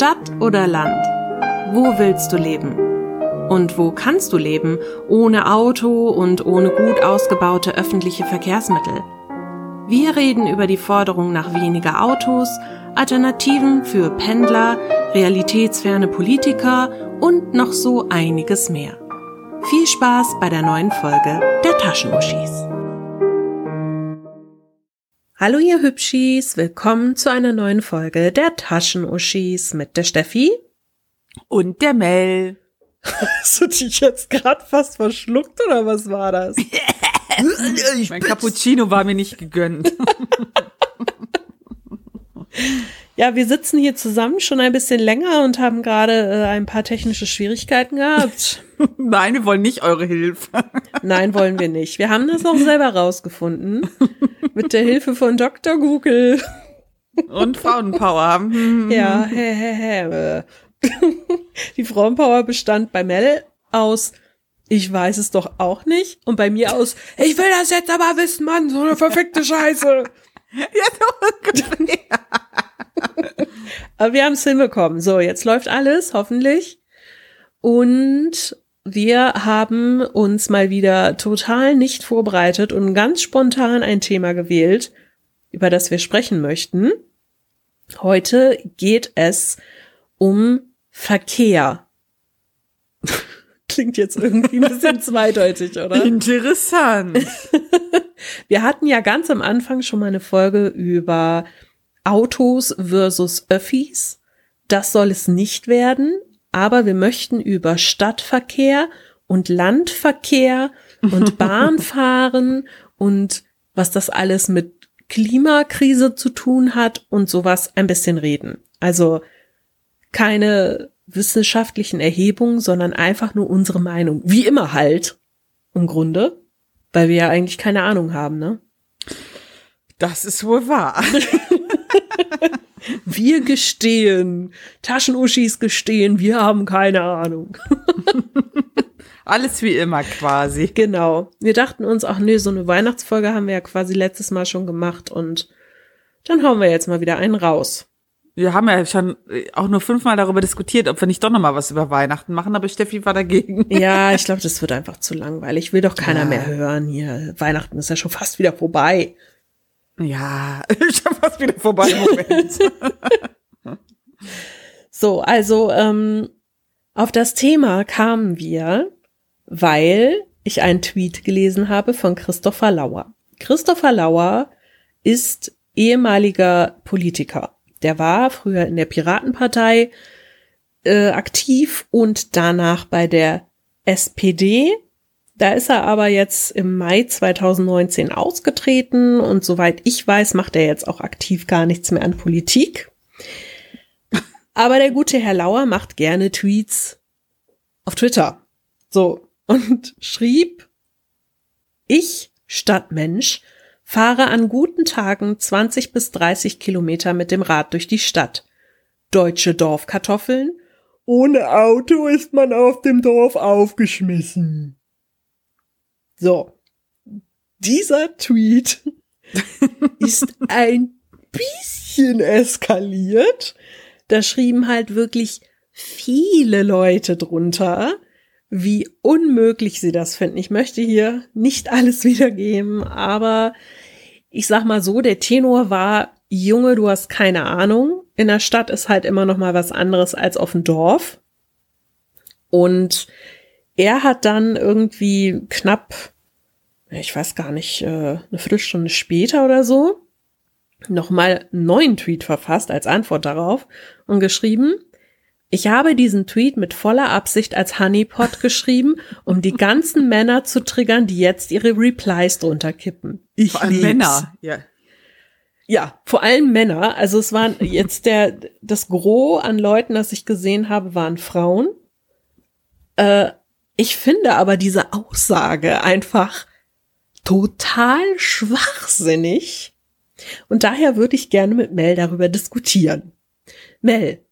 Stadt oder Land? Wo willst du leben? Und wo kannst du leben, ohne Auto und ohne gut ausgebaute öffentliche Verkehrsmittel? Wir reden über die Forderung nach weniger Autos, Alternativen für Pendler, realitätsferne Politiker und noch so einiges mehr. Viel Spaß bei der neuen Folge der Taschenuschis. Hallo ihr Hübschis, willkommen zu einer neuen Folge der Taschenuschis mit der Steffi und der Mel. Hast du dich jetzt gerade fast verschluckt oder was war das? mein Cappuccino war mir nicht gegönnt. Ja, wir sitzen hier zusammen schon ein bisschen länger und haben gerade äh, ein paar technische Schwierigkeiten gehabt. Nein, wir wollen nicht eure Hilfe. Nein, wollen wir nicht. Wir haben das auch selber rausgefunden. Mit der Hilfe von Dr. Google. Und Frauenpower. ja, hä, hä, hä. Die Frauenpower bestand bei Mel aus ich weiß es doch auch nicht. Und bei mir aus, ich will das jetzt aber wissen, Mann, so eine verfickte Scheiße. ja, aber wir haben es hinbekommen. So, jetzt läuft alles, hoffentlich. Und wir haben uns mal wieder total nicht vorbereitet und ganz spontan ein Thema gewählt, über das wir sprechen möchten. Heute geht es um Verkehr. Klingt jetzt irgendwie ein bisschen zweideutig, oder? Interessant. Wir hatten ja ganz am Anfang schon mal eine Folge über Autos versus Öffis. Das soll es nicht werden, aber wir möchten über Stadtverkehr und Landverkehr und Bahnfahren und was das alles mit Klimakrise zu tun hat und sowas ein bisschen reden. Also keine wissenschaftlichen Erhebungen, sondern einfach nur unsere Meinung. Wie immer halt. Im Grunde. Weil wir ja eigentlich keine Ahnung haben, ne? Das ist wohl wahr. wir gestehen. Taschenuschis gestehen, wir haben keine Ahnung. Alles wie immer quasi. Genau. Wir dachten uns, ach nee, so eine Weihnachtsfolge haben wir ja quasi letztes Mal schon gemacht und dann hauen wir jetzt mal wieder einen raus. Wir haben ja schon äh, auch nur fünfmal darüber diskutiert, ob wir nicht doch noch mal was über Weihnachten machen, aber Steffi war dagegen. Ja, ich glaube, das wird einfach zu langweilig. Will doch keiner ja. mehr hören hier. Weihnachten ist ja schon fast wieder vorbei. Ja, schon fast wieder vorbei. Moment. so, also ähm, auf das Thema kamen wir, weil ich einen Tweet gelesen habe von Christopher Lauer. Christopher Lauer ist ehemaliger Politiker der war früher in der Piratenpartei äh, aktiv und danach bei der SPD. Da ist er aber jetzt im Mai 2019 ausgetreten und soweit ich weiß, macht er jetzt auch aktiv gar nichts mehr an Politik. Aber der gute Herr Lauer macht gerne Tweets auf Twitter. So. Und schrieb, ich Stadtmensch Fahre an guten Tagen 20 bis 30 Kilometer mit dem Rad durch die Stadt. Deutsche Dorfkartoffeln? Ohne Auto ist man auf dem Dorf aufgeschmissen. So. Dieser Tweet ist ein bisschen eskaliert. Da schrieben halt wirklich viele Leute drunter wie unmöglich sie das finden. Ich möchte hier nicht alles wiedergeben, aber ich sag mal so, der Tenor war, Junge, du hast keine Ahnung. In der Stadt ist halt immer noch mal was anderes als auf dem Dorf. Und er hat dann irgendwie knapp, ich weiß gar nicht, äh, eine Viertelstunde später oder so, nochmal einen neuen Tweet verfasst als Antwort darauf und geschrieben, ich habe diesen Tweet mit voller Absicht als Honeypot geschrieben, um die ganzen Männer zu triggern, die jetzt ihre Replies drunter kippen. Ich vor allem Männer, ja. Ja, vor allem Männer. Also es waren jetzt der, das Gros an Leuten, das ich gesehen habe, waren Frauen. Äh, ich finde aber diese Aussage einfach total schwachsinnig. Und daher würde ich gerne mit Mel darüber diskutieren. Mel,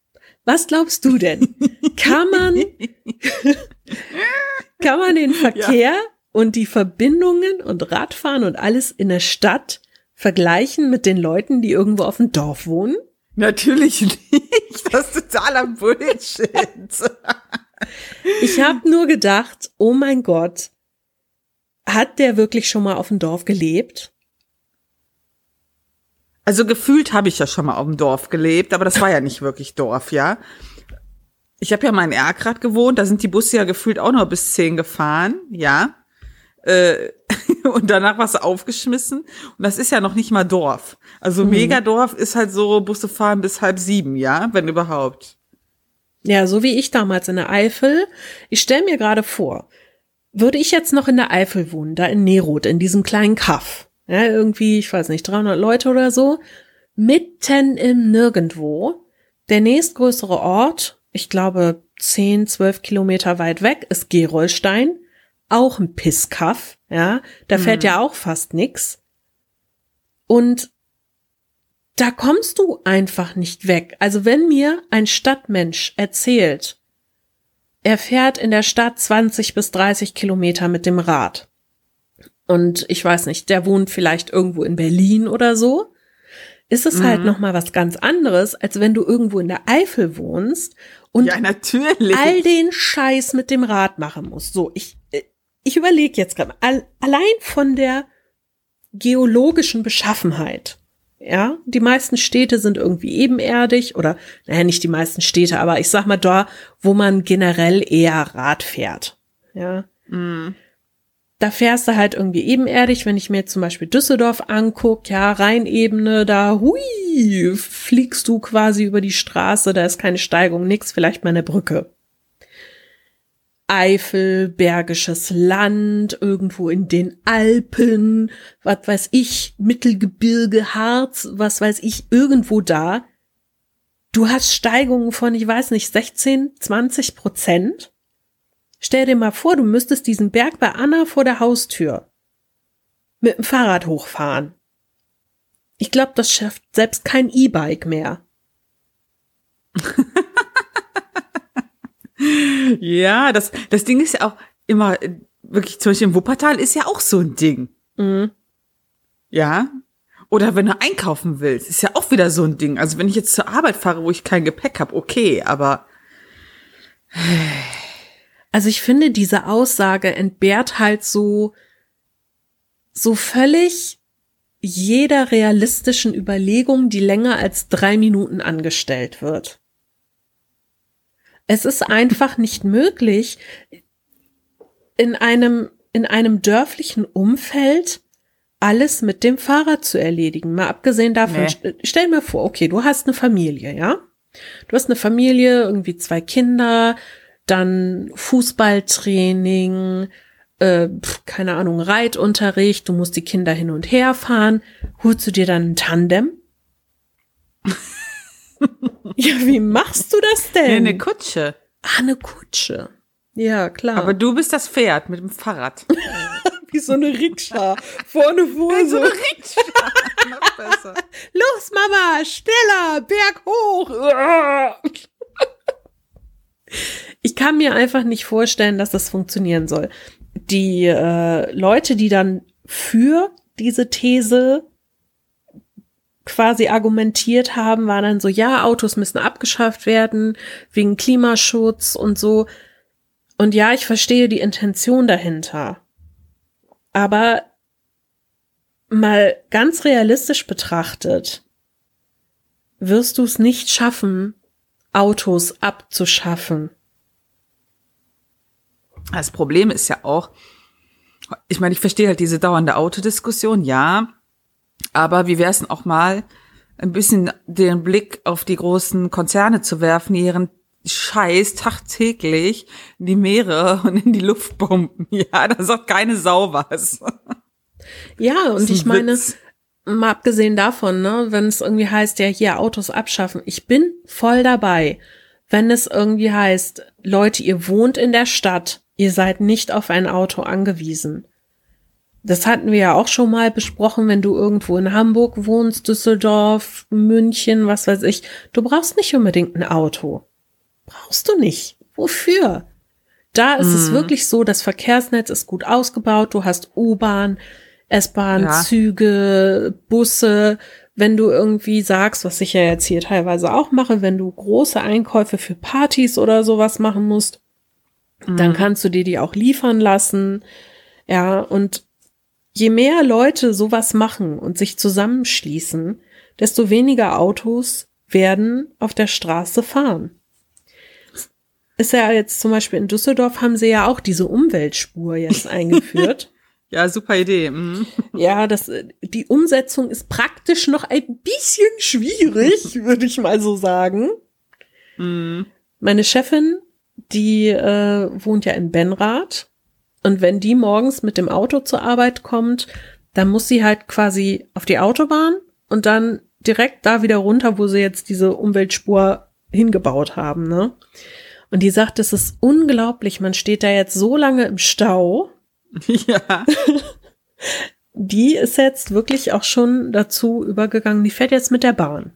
was glaubst du denn? Kann man, kann man den Verkehr ja. Und die Verbindungen und Radfahren und alles in der Stadt vergleichen mit den Leuten, die irgendwo auf dem Dorf wohnen? Natürlich nicht. Das ist totaler Bullshit. Ich habe nur gedacht, oh mein Gott, hat der wirklich schon mal auf dem Dorf gelebt? Also gefühlt habe ich ja schon mal auf dem Dorf gelebt, aber das war ja nicht wirklich Dorf, ja. Ich habe ja mal in Erkrad gewohnt, da sind die Busse ja gefühlt auch nur bis zehn gefahren, ja. Äh, und danach warst du aufgeschmissen. Und das ist ja noch nicht mal Dorf. Also mhm. Megadorf ist halt so, Busse fahren bis halb sieben, ja, wenn überhaupt. Ja, so wie ich damals in der Eifel. Ich stell mir gerade vor, würde ich jetzt noch in der Eifel wohnen, da in Neroth, in diesem kleinen Kaff, ja, irgendwie, ich weiß nicht, 300 Leute oder so, mitten im Nirgendwo, der nächstgrößere Ort, ich glaube 10, 12 Kilometer weit weg, ist Gerolstein, auch ein Pisskaff, ja, da fährt mhm. ja auch fast nix. Und da kommst du einfach nicht weg. Also wenn mir ein Stadtmensch erzählt, er fährt in der Stadt 20 bis 30 Kilometer mit dem Rad. Und ich weiß nicht, der wohnt vielleicht irgendwo in Berlin oder so. Ist es halt mhm. halt noch mal was ganz anderes, als wenn du irgendwo in der Eifel wohnst und ja, all den Scheiß mit dem Rad machen musst. So, ich ich überlege jetzt gerade allein von der geologischen Beschaffenheit ja, die meisten Städte sind irgendwie ebenerdig oder, naja, nicht die meisten Städte, aber ich sag mal da, wo man generell eher Rad fährt. Ja. Mm. Da fährst du halt irgendwie ebenerdig, wenn ich mir zum Beispiel Düsseldorf anguck, ja, Rheinebene, da, hui, fliegst du quasi über die Straße, da ist keine Steigung, nix, vielleicht mal eine Brücke. Eifel, Bergisches Land, irgendwo in den Alpen, was weiß ich, Mittelgebirge, Harz, was weiß ich, irgendwo da. Du hast Steigungen von, ich weiß nicht, 16, 20 Prozent. Stell dir mal vor, du müsstest diesen Berg bei Anna vor der Haustür mit dem Fahrrad hochfahren. Ich glaube, das schafft selbst kein E-Bike mehr. ja, das, das Ding ist ja auch immer, wirklich, zum Beispiel im Wuppertal ist ja auch so ein Ding. Mhm. Ja. Oder wenn du einkaufen willst, ist ja auch wieder so ein Ding. Also wenn ich jetzt zur Arbeit fahre, wo ich kein Gepäck habe, okay, aber. Also ich finde, diese Aussage entbehrt halt so, so völlig jeder realistischen Überlegung, die länger als drei Minuten angestellt wird. Es ist einfach nicht möglich, in einem, in einem dörflichen Umfeld alles mit dem Fahrrad zu erledigen. Mal abgesehen davon, nee. stell mir vor, okay, du hast eine Familie, ja? Du hast eine Familie, irgendwie zwei Kinder, dann Fußballtraining, äh, keine Ahnung, Reitunterricht, du musst die Kinder hin und her fahren. Holst du dir dann ein Tandem? ja, wie machst du das denn? Nee, eine Kutsche. Ah, eine Kutsche. Ja, klar. Aber du bist das Pferd mit dem Fahrrad. wie so eine Rikscha. Vorne vor wie so. eine Rikscha. Noch besser. Los, Mama, schneller, Berg hoch. ich kann mir einfach nicht vorstellen, dass das funktionieren soll. Die äh, Leute, die dann für diese These quasi argumentiert haben, war dann so, ja, Autos müssen abgeschafft werden wegen Klimaschutz und so. Und ja, ich verstehe die Intention dahinter. Aber mal ganz realistisch betrachtet, wirst du es nicht schaffen, Autos abzuschaffen. Das Problem ist ja auch, ich meine, ich verstehe halt diese dauernde Autodiskussion, ja, aber wie wäre es denn auch mal, ein bisschen den Blick auf die großen Konzerne zu werfen, die ihren Scheiß tagtäglich in die Meere und in die Luft pumpen. Ja, da sagt keine Sau was. Ja, und ich meine, mal abgesehen davon, ne, wenn es irgendwie heißt, ja, hier Autos abschaffen, ich bin voll dabei. Wenn es irgendwie heißt, Leute, ihr wohnt in der Stadt, ihr seid nicht auf ein Auto angewiesen. Das hatten wir ja auch schon mal besprochen, wenn du irgendwo in Hamburg wohnst, Düsseldorf, München, was weiß ich. Du brauchst nicht unbedingt ein Auto. Brauchst du nicht. Wofür? Da ist mm. es mhm. wirklich so, das Verkehrsnetz ist gut ausgebaut. Du hast U-Bahn, S-Bahn, ja. Züge, Busse. wenn du irgendwie sagst, was ich ja jetzt hier teilweise auch mache, wenn du große Einkäufe für Partys oder sowas machen musst, mhm. dann kannst du dir die auch liefern lassen. Ja, und je mehr Leute sowas machen und sich zusammenschließen, desto weniger Autos werden auf der Straße fahren. Ist ja jetzt zum Beispiel in Düsseldorf haben sie ja auch diese Umweltspur jetzt eingeführt. ja, super Idee. Mhm. Ja, das, die Umsetzung ist praktisch noch ein bisschen schwierig, würde ich mal so sagen. Mhm. Meine Chefin, die äh, wohnt ja in Benrath. Und wenn die morgens mit dem Auto zur Arbeit kommt, dann muss sie halt quasi auf die Autobahn und dann direkt da wieder runter, wo sie jetzt diese Umweltspur hingebaut haben, ne? Und die sagt, es ist unglaublich, man steht da jetzt so lange im Stau. Ja. Die ist jetzt wirklich auch schon dazu übergegangen, die fährt jetzt mit der Bahn.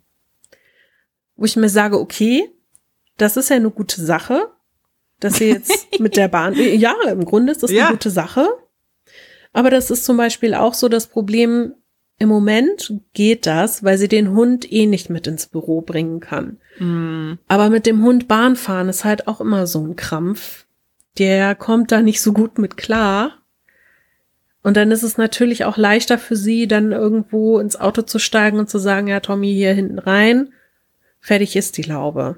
Wo ich mir sage, okay, das ist ja eine gute Sache, dass sie jetzt mit der Bahn, ja, im Grunde ist das ja. eine gute Sache. Aber das ist zum Beispiel auch so das Problem, im Moment geht das, weil sie den Hund eh nicht mit ins Büro bringen kann. Mm. Aber mit dem Hund Bahn fahren ist halt auch immer so ein Krampf. Der kommt da nicht so gut mit klar. Und dann ist es natürlich auch leichter für sie, dann irgendwo ins Auto zu steigen und zu sagen, ja, Tommy, hier hinten rein. Fertig ist die Laube.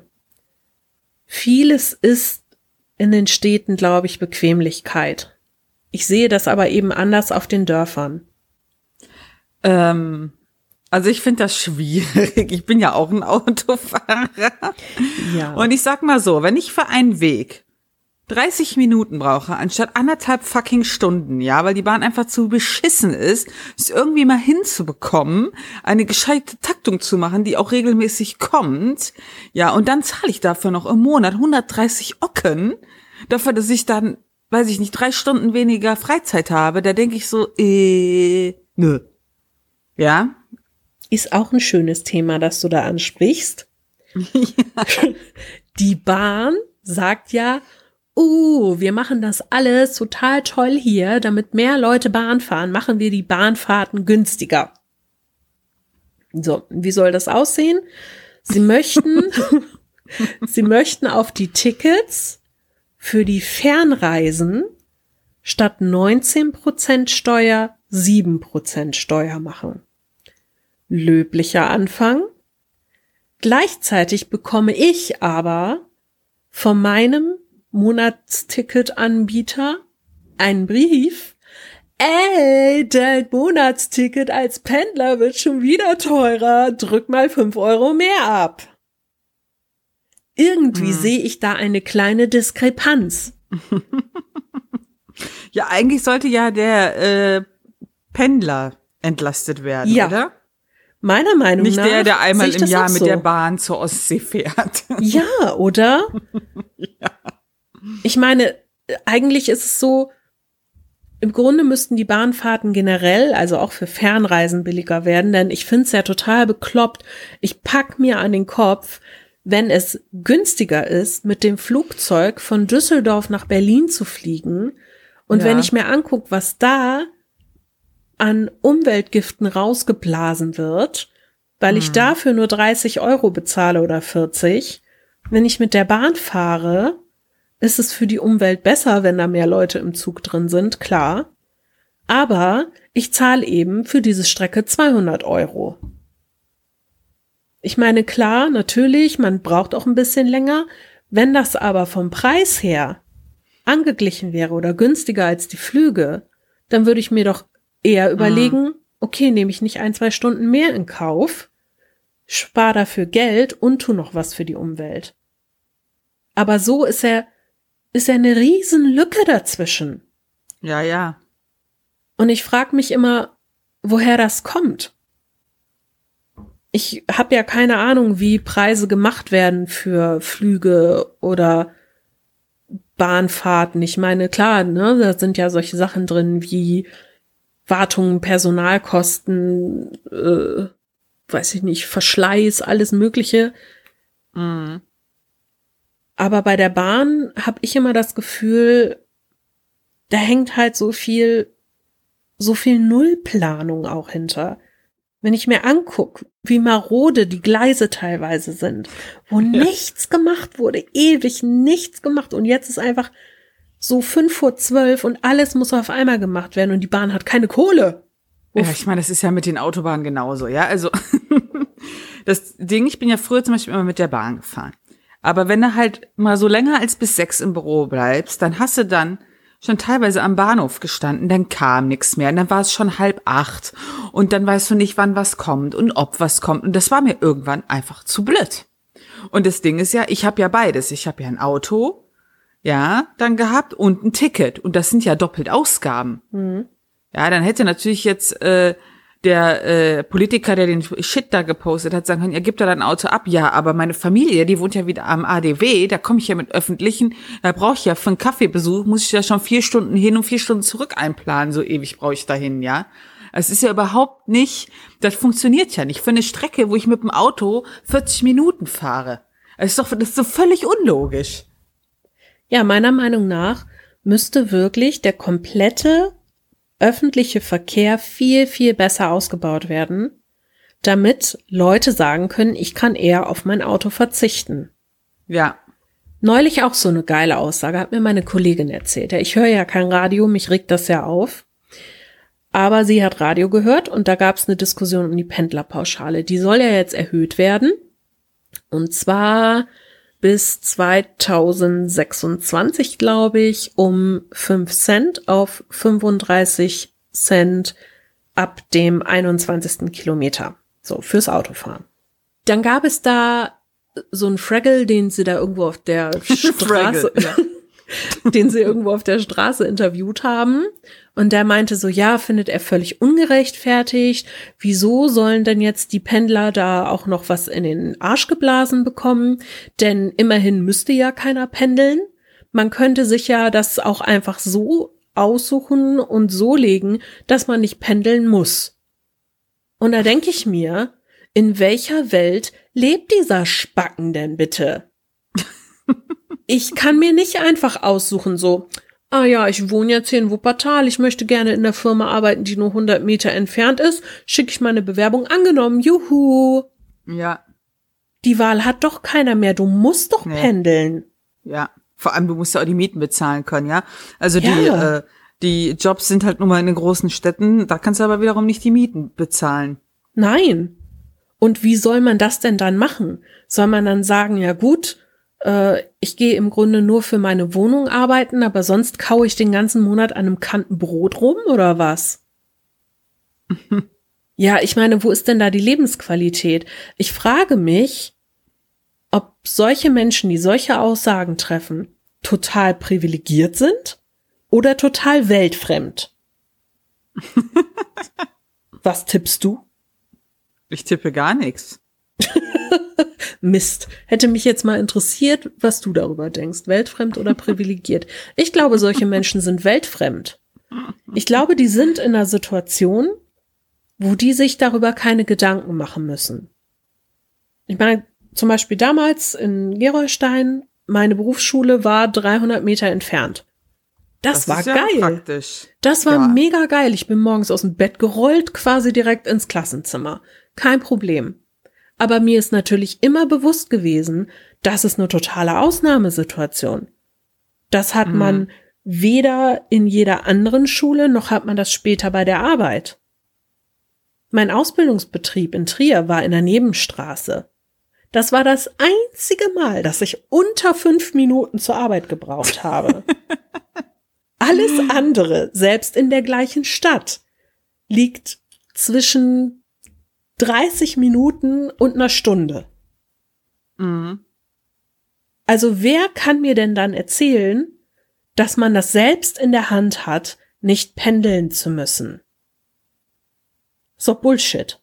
Vieles ist in den Städten, glaube ich, Bequemlichkeit. Ich sehe das aber eben anders auf den Dörfern. Ähm, also ich finde das schwierig. Ich bin ja auch ein Autofahrer. Ja. Und ich sag mal so, wenn ich für einen Weg 30 Minuten brauche, anstatt anderthalb fucking Stunden, ja, weil die Bahn einfach zu beschissen ist, es irgendwie mal hinzubekommen, eine gescheite Taktung zu machen, die auch regelmäßig kommt, ja, und dann zahle ich dafür noch im Monat 130 Ocken, dafür, dass ich dann, weiß ich nicht, drei Stunden weniger Freizeit habe, da denke ich so, äh, nö. Ja. Ist auch ein schönes Thema, das du da ansprichst. Ja. Die Bahn sagt ja, uh, wir machen das alles total toll hier, damit mehr Leute Bahn fahren, machen wir die Bahnfahrten günstiger. So, wie soll das aussehen? Sie möchten, sie möchten auf die Tickets für die Fernreisen statt 19% Steuer 7% Steuer machen löblicher Anfang. Gleichzeitig bekomme ich aber von meinem Monatsticket-Anbieter einen Brief. Ey, dein Monatsticket als Pendler wird schon wieder teurer. Drück mal fünf Euro mehr ab. Irgendwie hm. sehe ich da eine kleine Diskrepanz. ja, eigentlich sollte ja der äh, Pendler entlastet werden, ja. oder? Meiner Meinung Nicht nach. Nicht der, der einmal im Jahr mit so. der Bahn zur Ostsee fährt. Ja, oder? Ich meine, eigentlich ist es so, im Grunde müssten die Bahnfahrten generell, also auch für Fernreisen billiger werden, denn ich finde es ja total bekloppt. Ich pack mir an den Kopf, wenn es günstiger ist, mit dem Flugzeug von Düsseldorf nach Berlin zu fliegen. Und ja. wenn ich mir angucke, was da an Umweltgiften rausgeblasen wird, weil ich hm. dafür nur 30 Euro bezahle oder 40. Wenn ich mit der Bahn fahre, ist es für die Umwelt besser, wenn da mehr Leute im Zug drin sind, klar. Aber ich zahle eben für diese Strecke 200 Euro. Ich meine, klar, natürlich, man braucht auch ein bisschen länger. Wenn das aber vom Preis her angeglichen wäre oder günstiger als die Flüge, dann würde ich mir doch Eher überlegen, mhm. okay, nehme ich nicht ein, zwei Stunden mehr in Kauf, spar dafür Geld und tu noch was für die Umwelt. Aber so ist er, ist er eine riesen Lücke dazwischen. Ja, ja. Und ich frage mich immer, woher das kommt. Ich habe ja keine Ahnung, wie Preise gemacht werden für Flüge oder Bahnfahrten. Ich meine, klar, ne, da sind ja solche Sachen drin wie Wartungen, Personalkosten, äh, weiß ich nicht, Verschleiß, alles Mögliche. Mhm. Aber bei der Bahn habe ich immer das Gefühl, da hängt halt so viel, so viel Nullplanung auch hinter. Wenn ich mir angucke, wie marode die Gleise teilweise sind, wo ja. nichts gemacht wurde, ewig nichts gemacht und jetzt ist einfach so fünf vor zwölf und alles muss auf einmal gemacht werden und die Bahn hat keine Kohle. Uff. Ja, ich meine, das ist ja mit den Autobahnen genauso, ja. Also das Ding, ich bin ja früher zum Beispiel immer mit der Bahn gefahren. Aber wenn du halt mal so länger als bis sechs im Büro bleibst, dann hast du dann schon teilweise am Bahnhof gestanden, dann kam nichts mehr, und dann war es schon halb acht und dann weißt du nicht, wann was kommt und ob was kommt und das war mir irgendwann einfach zu blöd. Und das Ding ist ja, ich habe ja beides, ich habe ja ein Auto, ja, dann gehabt und ein Ticket und das sind ja doppelt Ausgaben. Mhm. Ja, dann hätte natürlich jetzt äh, der äh, Politiker, der den Shit da gepostet hat, sagen können, er gibt da dein Auto ab. Ja, aber meine Familie, die wohnt ja wieder am ADW, da komme ich ja mit öffentlichen, da brauche ich ja für einen Kaffeebesuch, muss ich ja schon vier Stunden hin und vier Stunden zurück einplanen, so ewig brauche ich dahin, ja. Es ist ja überhaupt nicht, das funktioniert ja nicht. Für eine Strecke, wo ich mit dem Auto 40 Minuten fahre. Das ist doch, das ist so völlig unlogisch. Ja, meiner Meinung nach müsste wirklich der komplette öffentliche Verkehr viel, viel besser ausgebaut werden, damit Leute sagen können, ich kann eher auf mein Auto verzichten. Ja. Neulich auch so eine geile Aussage, hat mir meine Kollegin erzählt. Ich höre ja kein Radio, mich regt das ja auf. Aber sie hat Radio gehört und da gab es eine Diskussion um die Pendlerpauschale. Die soll ja jetzt erhöht werden. Und zwar bis 2026, glaube ich, um 5 Cent auf 35 Cent ab dem 21. Kilometer. So, fürs Autofahren. Dann gab es da so einen Fraggle, den sie da irgendwo auf der Straße, ja. den sie irgendwo auf der Straße interviewt haben. Und der meinte so, ja, findet er völlig ungerechtfertigt. Wieso sollen denn jetzt die Pendler da auch noch was in den Arsch geblasen bekommen? Denn immerhin müsste ja keiner pendeln. Man könnte sich ja das auch einfach so aussuchen und so legen, dass man nicht pendeln muss. Und da denke ich mir, in welcher Welt lebt dieser Spacken denn bitte? Ich kann mir nicht einfach aussuchen, so, ah ja, ich wohne jetzt hier in Wuppertal, ich möchte gerne in der Firma arbeiten, die nur 100 Meter entfernt ist, schicke ich meine Bewerbung angenommen, juhu. Ja. Die Wahl hat doch keiner mehr, du musst doch nee. pendeln. Ja, vor allem du musst ja auch die Mieten bezahlen können, ja. Also ja. die, äh, die Jobs sind halt nur mal in den großen Städten, da kannst du aber wiederum nicht die Mieten bezahlen. Nein. Und wie soll man das denn dann machen? Soll man dann sagen, ja gut, äh, ich gehe im Grunde nur für meine Wohnung arbeiten, aber sonst kaue ich den ganzen Monat an einem Kanten Brot rum oder was? ja, ich meine, wo ist denn da die Lebensqualität? Ich frage mich, ob solche Menschen, die solche Aussagen treffen, total privilegiert sind oder total weltfremd. Was tippst du? Ich tippe gar nichts. Mist. Hätte mich jetzt mal interessiert, was du darüber denkst. Weltfremd oder privilegiert? Ich glaube, solche Menschen sind weltfremd. Ich glaube, die sind in einer Situation, wo die sich darüber keine Gedanken machen müssen. Ich meine, zum Beispiel damals in Gerolstein, meine Berufsschule war 300 Meter entfernt. Das, das war ja geil. Praktisch. Das war ja. mega geil. Ich bin morgens aus dem Bett gerollt, quasi direkt ins Klassenzimmer. Kein Problem. Aber mir ist natürlich immer bewusst gewesen, das ist eine totale Ausnahmesituation. Das hat mhm. man weder in jeder anderen Schule, noch hat man das später bei der Arbeit. Mein Ausbildungsbetrieb in Trier war in der Nebenstraße. Das war das einzige Mal, dass ich unter fünf Minuten zur Arbeit gebraucht habe. Alles andere, selbst in der gleichen Stadt, liegt zwischen 30 Minuten und einer Stunde. Mhm. Also wer kann mir denn dann erzählen, dass man das selbst in der Hand hat, nicht pendeln zu müssen? So Bullshit.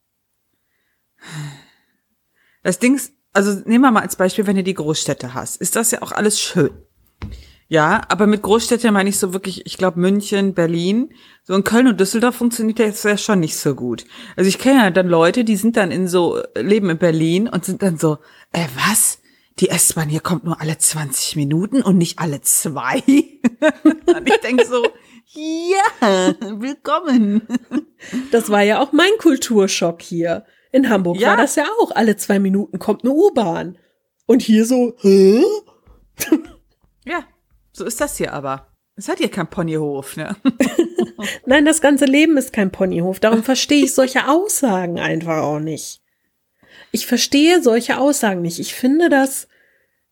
Das Ding ist, also nehmen wir mal als Beispiel, wenn du die Großstädte hast, ist das ja auch alles schön. Ja, aber mit Großstädten meine ich so wirklich, ich glaube München, Berlin. So in Köln und Düsseldorf funktioniert das ja schon nicht so gut. Also ich kenne ja dann Leute, die sind dann in so, leben in Berlin und sind dann so, äh, was? Die S-Bahn hier kommt nur alle 20 Minuten und nicht alle zwei. und ich denke so, Ja, willkommen. Das war ja auch mein Kulturschock hier. In Hamburg Ja. war das ja auch. Alle zwei Minuten kommt eine U-Bahn. Und hier so, hä? So ist das hier aber. Es hat hier kein Ponyhof, ne? Nein, das ganze Leben ist kein Ponyhof. Darum verstehe ich solche Aussagen einfach auch nicht. Ich verstehe solche Aussagen nicht. Ich finde, das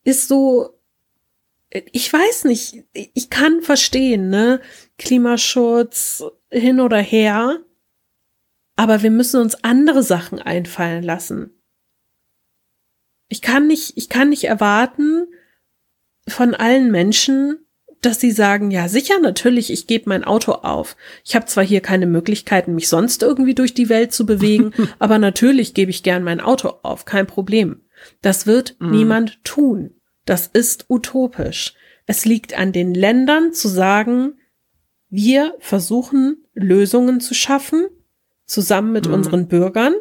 ist so, ich weiß nicht, ich kann verstehen, ne? Klimaschutz hin oder her. Aber wir müssen uns andere Sachen einfallen lassen. Ich kann nicht, ich kann nicht erwarten von allen Menschen, dass sie sagen, ja sicher, natürlich, ich gebe mein Auto auf. Ich habe zwar hier keine Möglichkeiten, mich sonst irgendwie durch die Welt zu bewegen, aber natürlich gebe ich gern mein Auto auf, kein Problem. Das wird niemand tun. Das ist utopisch. Es liegt an den Ländern zu sagen, wir versuchen Lösungen zu schaffen, zusammen mit unseren Bürgern,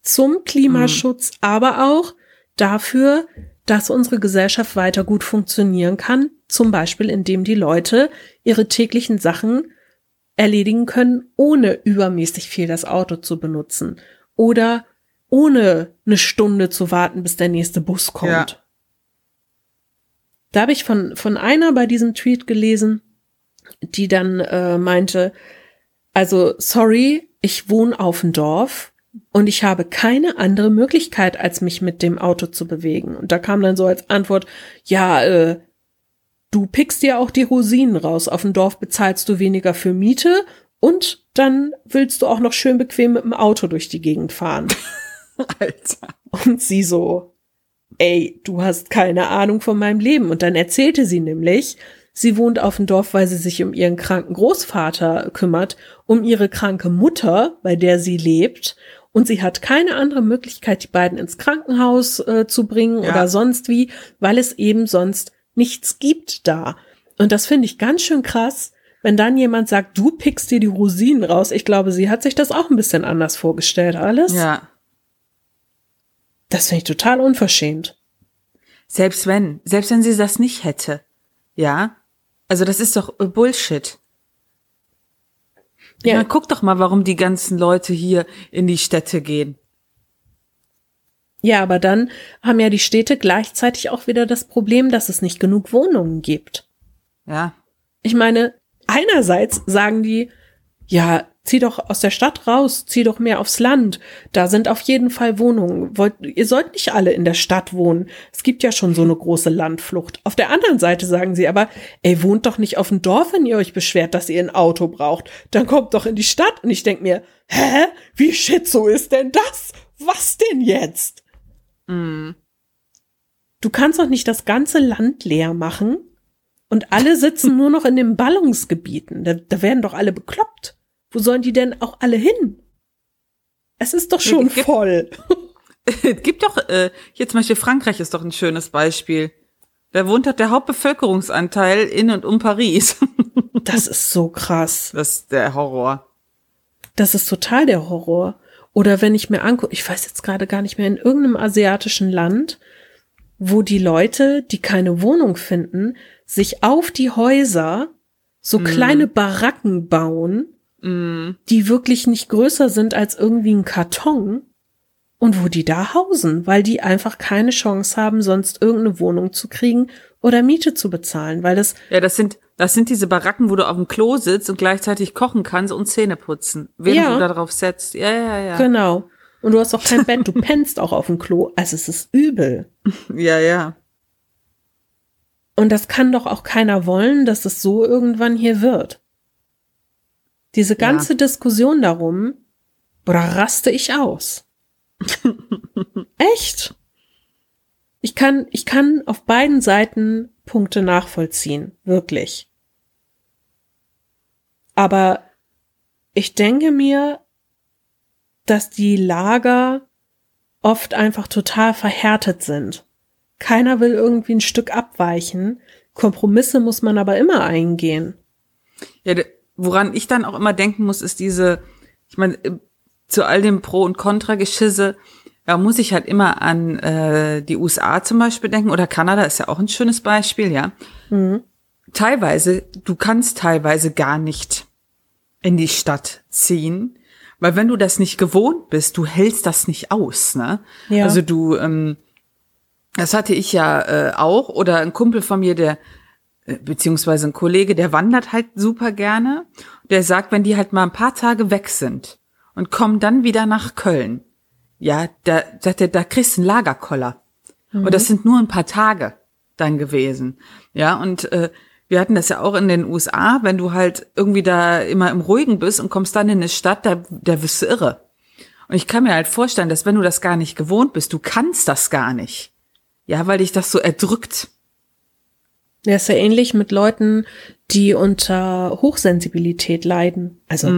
zum Klimaschutz, aber auch dafür, dass unsere Gesellschaft weiter gut funktionieren kann, zum Beispiel indem die Leute ihre täglichen Sachen erledigen können, ohne übermäßig viel das Auto zu benutzen oder ohne eine Stunde zu warten, bis der nächste Bus kommt. Ja. Da habe ich von, von einer bei diesem Tweet gelesen, die dann äh, meinte, also sorry, ich wohne auf dem Dorf und ich habe keine andere Möglichkeit, als mich mit dem Auto zu bewegen. Und da kam dann so als Antwort, ja, äh, du pickst dir auch die Rosinen raus. Auf dem Dorf bezahlst du weniger für Miete und dann willst du auch noch schön bequem mit dem Auto durch die Gegend fahren. Alter. Und sie so, ey, du hast keine Ahnung von meinem Leben. Und dann erzählte sie nämlich, sie wohnt auf dem Dorf, weil sie sich um ihren kranken Großvater kümmert, um ihre kranke Mutter, bei der sie lebt. Und sie hat keine andere Möglichkeit, die beiden ins Krankenhaus äh, zu bringen Ja. oder sonst wie, weil es eben sonst nichts gibt da. Und das finde ich ganz schön krass, wenn dann jemand sagt, du pickst dir die Rosinen raus. Ich glaube, sie hat sich das auch ein bisschen anders vorgestellt, alles. Ja. Das finde ich total unverschämt. Selbst wenn, selbst wenn sie das nicht hätte. Ja. Also das ist doch Bullshit. Ja. Ja. guck doch mal, warum die ganzen Leute hier in die Städte gehen. Ja, aber dann haben ja die Städte gleichzeitig auch wieder das Problem, dass es nicht genug Wohnungen gibt. Ja. Ich meine, einerseits sagen die, ja, zieh doch aus der Stadt raus, zieh doch mehr aufs Land. Da sind auf jeden Fall Wohnungen. Wollt, ihr sollt nicht alle in der Stadt wohnen. Es gibt ja schon so eine große Landflucht. Auf der anderen Seite sagen sie aber, ey, wohnt doch nicht auf dem Dorf, wenn ihr euch beschwert, dass ihr ein Auto braucht. Dann kommt doch in die Stadt. Und ich denk mir, hä? Wie schizo ist denn das? Was denn jetzt? Du kannst doch nicht das ganze Land leer machen und alle sitzen nur noch in den Ballungsgebieten. Da, da werden doch alle bekloppt. Wo sollen die denn auch alle hin? Es ist doch schon gibt- voll. Es gibt doch, äh, hier zum Beispiel Frankreich ist doch ein schönes Beispiel. Da wohnt hat der Hauptbevölkerungsanteil in und um Paris. Das ist so krass. Das ist der Horror. Das ist total der Horror. Oder wenn ich mir angucke, ich weiß jetzt gerade gar nicht mehr, in irgendeinem asiatischen Land, wo die Leute, die keine Wohnung finden, sich auf die Häuser so kleine Baracken bauen, die wirklich nicht größer sind als irgendwie ein Karton und wo die da hausen, weil die einfach keine Chance haben, sonst irgendeine Wohnung zu kriegen oder Miete zu bezahlen, weil das Ja, das sind, das sind diese Baracken, wo du auf dem Klo sitzt und gleichzeitig kochen kannst und Zähne putzen, während Ja. du da drauf setzt. Ja, ja, ja. genau. Und du hast auch kein Bett, du pennst auch auf dem Klo. Also es ist übel. Ja, ja. Und das kann doch auch keiner wollen, dass es so irgendwann hier wird. Diese ganze Diskussion darum, da raste ich aus. Echt? Ich kann, ich kann auf beiden Seiten Punkte nachvollziehen. Wirklich. Aber ich denke mir, dass die Lager oft einfach total verhärtet sind. Keiner will irgendwie ein Stück abweichen. Kompromisse muss man aber immer eingehen. Ja, woran ich dann auch immer denken muss, ist diese, ich meine, äh, zu all dem Pro- und Contra-Geschisse, da muss ich halt immer an äh, die USA zum Beispiel denken oder Kanada ist ja auch ein schönes Beispiel, ja. teilweise, du kannst teilweise gar nicht in die Stadt ziehen, weil wenn du das nicht gewohnt bist, du hältst das nicht aus, ne? Ja. Also du, ähm, das hatte ich ja äh, auch oder ein Kumpel von mir, der beziehungsweise ein Kollege, der wandert halt super gerne. Der sagt, wenn die halt mal ein paar Tage weg sind und kommen dann wieder nach Köln, ja, da sagt er, da kriegst du einen Lagerkoller. Und das sind nur ein paar Tage dann gewesen. Ja, und äh, wir hatten das ja auch in den USA, wenn du halt irgendwie da immer im Ruhigen bist und kommst dann in eine Stadt, da, da wirst du irre. Und ich kann mir halt vorstellen, dass wenn du das gar nicht gewohnt bist, du kannst das gar nicht. Ja, weil dich das so erdrückt. Ja, ist ja ähnlich mit Leuten, die unter Hochsensibilität leiden. Also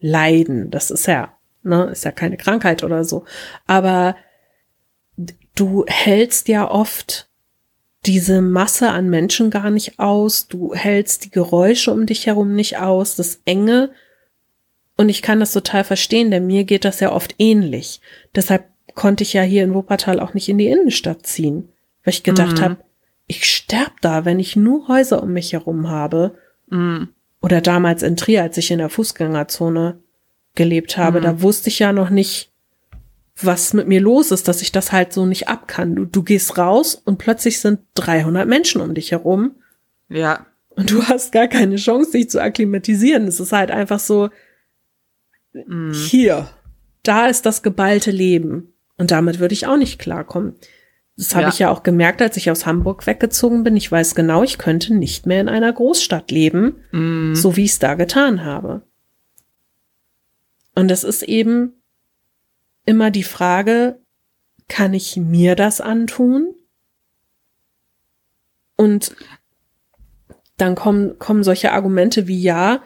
leiden, das ist ja, ne, ist ja keine Krankheit oder so. Aber du hältst ja oft diese Masse an Menschen gar nicht aus, du hältst die Geräusche um dich herum nicht aus, das Enge. Und ich kann das total verstehen, denn mir geht das ja oft ähnlich. Deshalb konnte ich ja hier in Wuppertal auch nicht in die Innenstadt ziehen, weil ich gedacht habe, ich sterb da, wenn ich nur Häuser um mich herum habe. Oder damals in Trier, als ich in der Fußgängerzone gelebt habe, da wusste ich ja noch nicht, was mit mir los ist, dass ich das halt so nicht ab kann. Du, du gehst raus und plötzlich sind 300 Menschen um dich herum Ja. und du hast gar keine Chance, dich zu akklimatisieren. Es ist halt einfach so, hier, da ist das geballte Leben. Und damit würde ich auch nicht klarkommen. Das habe Ja. ich ja auch gemerkt, als ich aus Hamburg weggezogen bin. Ich weiß genau, ich könnte nicht mehr in einer Großstadt leben, so wie ich es da getan habe. Und es ist eben immer die Frage, kann ich mir das antun? Und dann kommen, kommen solche Argumente wie, ja,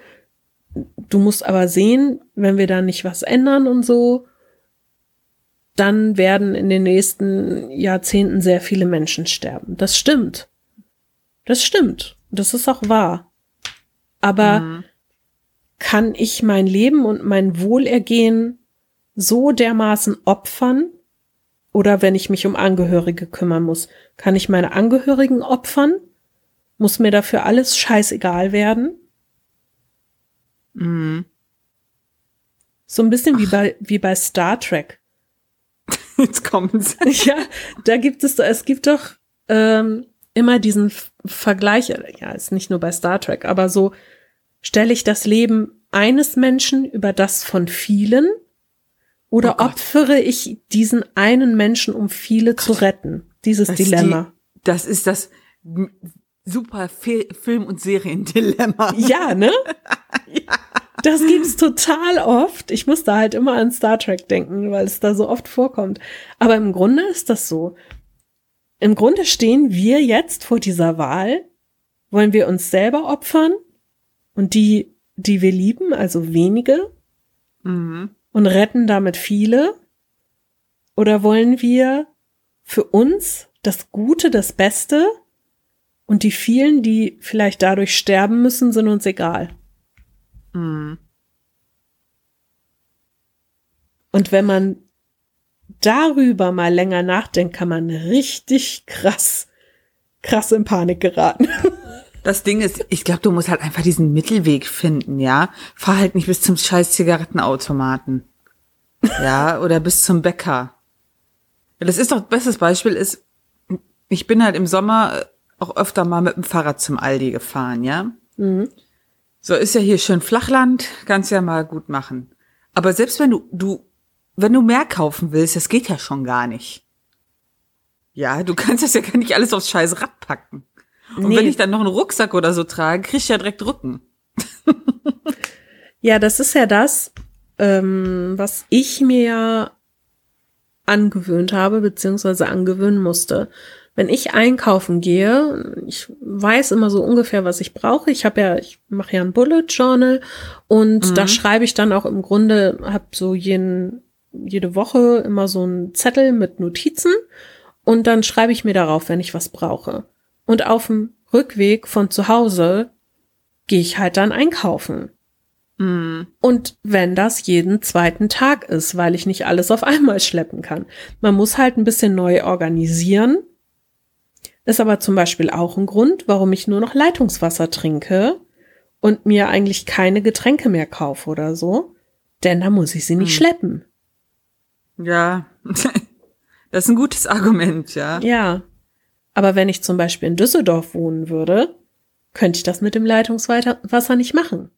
du musst aber sehen, wenn wir da nicht was ändern und so, dann werden in den nächsten Jahrzehnten sehr viele Menschen sterben. Das stimmt. Das stimmt. Das ist auch wahr. Aber kann ich mein Leben und mein Wohlergehen so dermaßen opfern? Oder wenn ich mich um Angehörige kümmern muss, kann ich meine Angehörigen opfern? Muss mir dafür alles scheißegal werden? So ein bisschen wie bei, wie bei Star Trek. Jetzt kommen's. Ja, da gibt es, es gibt doch ähm, immer diesen Vergleich, ja, ist nicht nur bei Star Trek, aber so stelle ich das Leben eines Menschen über das von vielen oder Oh Gott. opfere ich diesen einen Menschen, um viele zu retten? Dieses Das ist Dilemma. Die, das ist das super Fi- Film- und Seriendilemma. Ja, ne? Das gibt's total oft. Ich muss da halt immer an Star Trek denken, weil es da so oft vorkommt. Aber im Grunde ist das so. Im Grunde stehen wir jetzt vor dieser Wahl. Wollen wir uns selber opfern und die, die wir lieben, also wenige, Mhm. und retten damit viele? Oder wollen wir für uns das Gute, das Beste und die vielen, die vielleicht dadurch sterben müssen, sind uns egal? Mhm. Und wenn man darüber mal länger nachdenkt, kann man richtig krass, krass in Panik geraten. Das Ding ist, ich glaube, du musst halt einfach diesen Mittelweg finden, ja. Fahr halt nicht bis zum scheiß Zigarettenautomaten. Ja, oder bis zum Bäcker. Das ist doch, bestes Beispiel ist, ich bin halt im Sommer auch öfter mal mit dem Fahrrad zum Aldi gefahren, ja. So ist ja hier schön Flachland, kannst ja mal gut machen. Aber selbst wenn du, du, wenn du mehr kaufen willst, das geht ja schon gar nicht. Ja, du kannst das ja gar nicht alles aufs scheiß Rad packen. Und Nee. wenn ich dann noch einen Rucksack oder so trage, krieg ich ja direkt Rücken. Ja, das ist ja das, ähm, was ich mir angewöhnt habe, beziehungsweise angewöhnen musste. Wenn ich einkaufen gehe, ich weiß immer so ungefähr, was ich brauche. Ich habe ja, ich mache ja ein Bullet Journal und da schreibe ich dann auch im Grunde, habe so jeden, jede Woche immer so einen Zettel mit Notizen und dann schreibe ich mir darauf, wenn ich was brauche. Und auf dem Rückweg von zu Hause gehe ich halt dann einkaufen. Und wenn das jeden zweiten Tag ist, weil ich nicht alles auf einmal schleppen kann. Man muss halt ein bisschen neu organisieren. Ist aber zum Beispiel auch ein Grund, warum ich nur noch Leitungswasser trinke und mir eigentlich keine Getränke mehr kaufe oder so. Denn da muss ich sie nicht Hm. schleppen. Ja, das ist ein gutes Argument, ja. Ja. Aber wenn ich zum Beispiel in Düsseldorf wohnen würde, könnte ich das mit dem Leitungswasser nicht machen.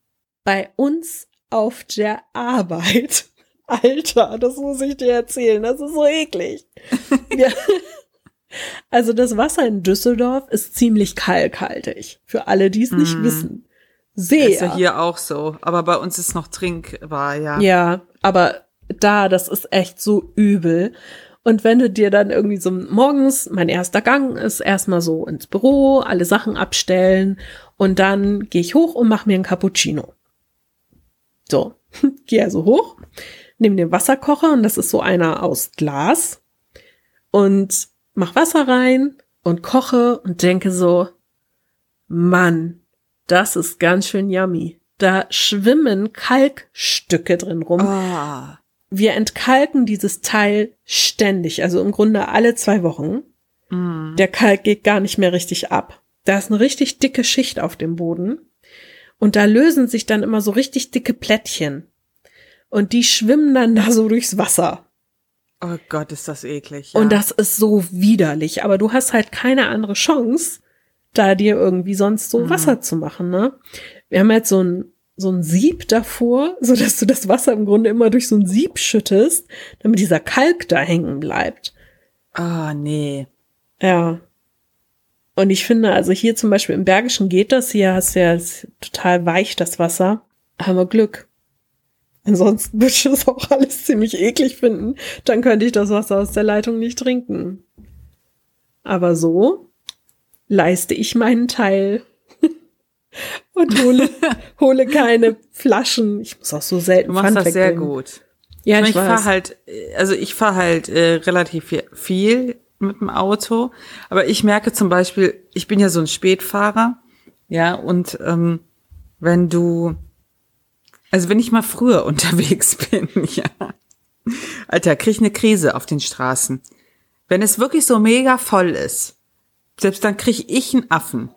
Bei uns auf der Arbeit. Alter, das muss ich dir erzählen. Das ist so eklig. Ja. Also das Wasser in Düsseldorf ist ziemlich kalkhaltig. Für alle, die es nicht Mhm. wissen. Ist Sehr. ja hier auch so. Aber bei uns ist noch trinkbar, ja. Ja, aber da, das ist echt so übel. Und wenn du dir dann irgendwie so morgens, mein erster Gang ist erstmal so ins Büro, alle Sachen abstellen und dann gehe ich hoch und mache mir einen Cappuccino. So, gehe also hoch, nehme den Wasserkocher und das ist so einer aus Glas und mach Wasser rein und koche und denke so, Mann, das ist ganz schön yummy. Da schwimmen Kalkstücke drin rum. Ah, Wir entkalken dieses Teil ständig, also im Grunde alle zwei Wochen. mm. Der Kalk geht gar nicht mehr richtig ab. Da ist eine richtig dicke Schicht auf dem Boden. Und da lösen sich dann immer so richtig dicke Plättchen. Und die schwimmen dann da so durchs Wasser. Oh Gott, ist das eklig. Ja. Und das ist so widerlich. Aber du hast halt keine andere Chance, da dir irgendwie sonst so Mhm. Wasser zu machen, ne? Wir haben jetzt so ein, so ein Sieb davor, so dass du das Wasser im Grunde immer durch so ein Sieb schüttest, damit dieser Kalk da hängen bleibt. Ah, nee. Ja. Und ich finde, also hier zum Beispiel im Bergischen geht das, hier hast du ja total weich das Wasser. Haben wir Glück. Ansonsten würde ich das auch alles ziemlich eklig finden. Dann könnte ich das Wasser aus der Leitung nicht trinken. Aber so leiste ich meinen Teil und hole, hole keine Flaschen. Ich muss auch so selten Du machst Pfand das sehr wegbringen. gut. Ja, ich ich, fahre halt, also ich fahre halt äh, relativ viel- viel mit dem Auto, aber ich merke zum Beispiel, ich bin ja so ein Spätfahrer, ja, und ähm, wenn du, also wenn ich mal früher unterwegs bin, ja, Alter, krieg ich eine Krise auf den Straßen. Wenn es wirklich so mega voll ist, selbst dann krieg ich einen Affen.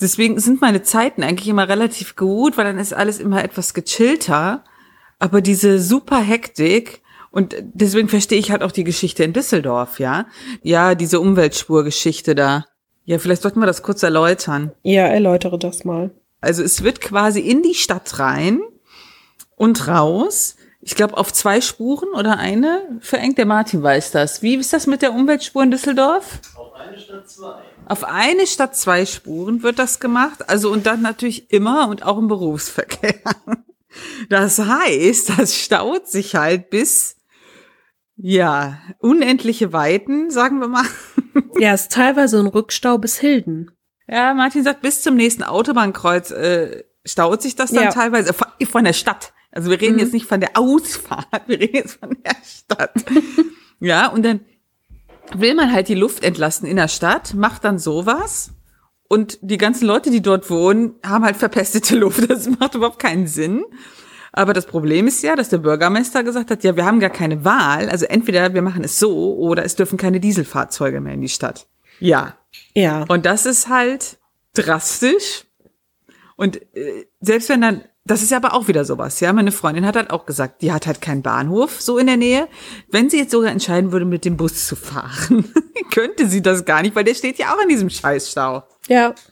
Deswegen sind meine Zeiten eigentlich immer relativ gut, weil dann ist alles immer etwas gechillter. Aber diese super Hektik und deswegen verstehe ich halt auch die Geschichte in Düsseldorf, ja. Ja, diese Umweltspurgeschichte da. Ja, vielleicht sollten wir das kurz erläutern. ja, erläutere das mal. Also es wird quasi in die Stadt rein und raus. Ich glaube auf zwei Spuren oder eine verengt. Der Martin weiß das. Wie ist das mit der Umweltspur in Düsseldorf? Auf eine statt zwei. Auf eine statt zwei Spuren wird das gemacht. Also und dann natürlich immer und auch im Berufsverkehr. Das heißt, das staut sich halt bis ja unendliche Weiten, sagen wir mal. Ja, ist teilweise ein Rückstau bis Hilden. Ja, Martin sagt, bis zum nächsten Autobahnkreuz äh, staut sich das dann Ja. teilweise von, von der Stadt. Also wir reden jetzt nicht von der Ausfahrt, wir reden jetzt von der Stadt. ja, und dann will man halt die Luft entlasten in der Stadt, macht dann sowas. Und die ganzen Leute, die dort wohnen, haben halt verpestete Luft. Das macht überhaupt keinen Sinn. Aber das Problem ist ja, dass der Bürgermeister gesagt hat, ja, wir haben gar keine Wahl. Also entweder wir machen es so oder es dürfen keine Dieselfahrzeuge mehr in die Stadt. Ja, Ja. und das ist halt drastisch. Und äh, selbst wenn dann, das ist ja aber auch wieder sowas, ja. Meine Freundin hat halt auch gesagt, die hat halt keinen Bahnhof so in der Nähe. Wenn sie jetzt sogar entscheiden würde, mit dem Bus zu fahren, könnte sie das gar nicht, weil der steht ja auch in diesem Scheißstau. Ja.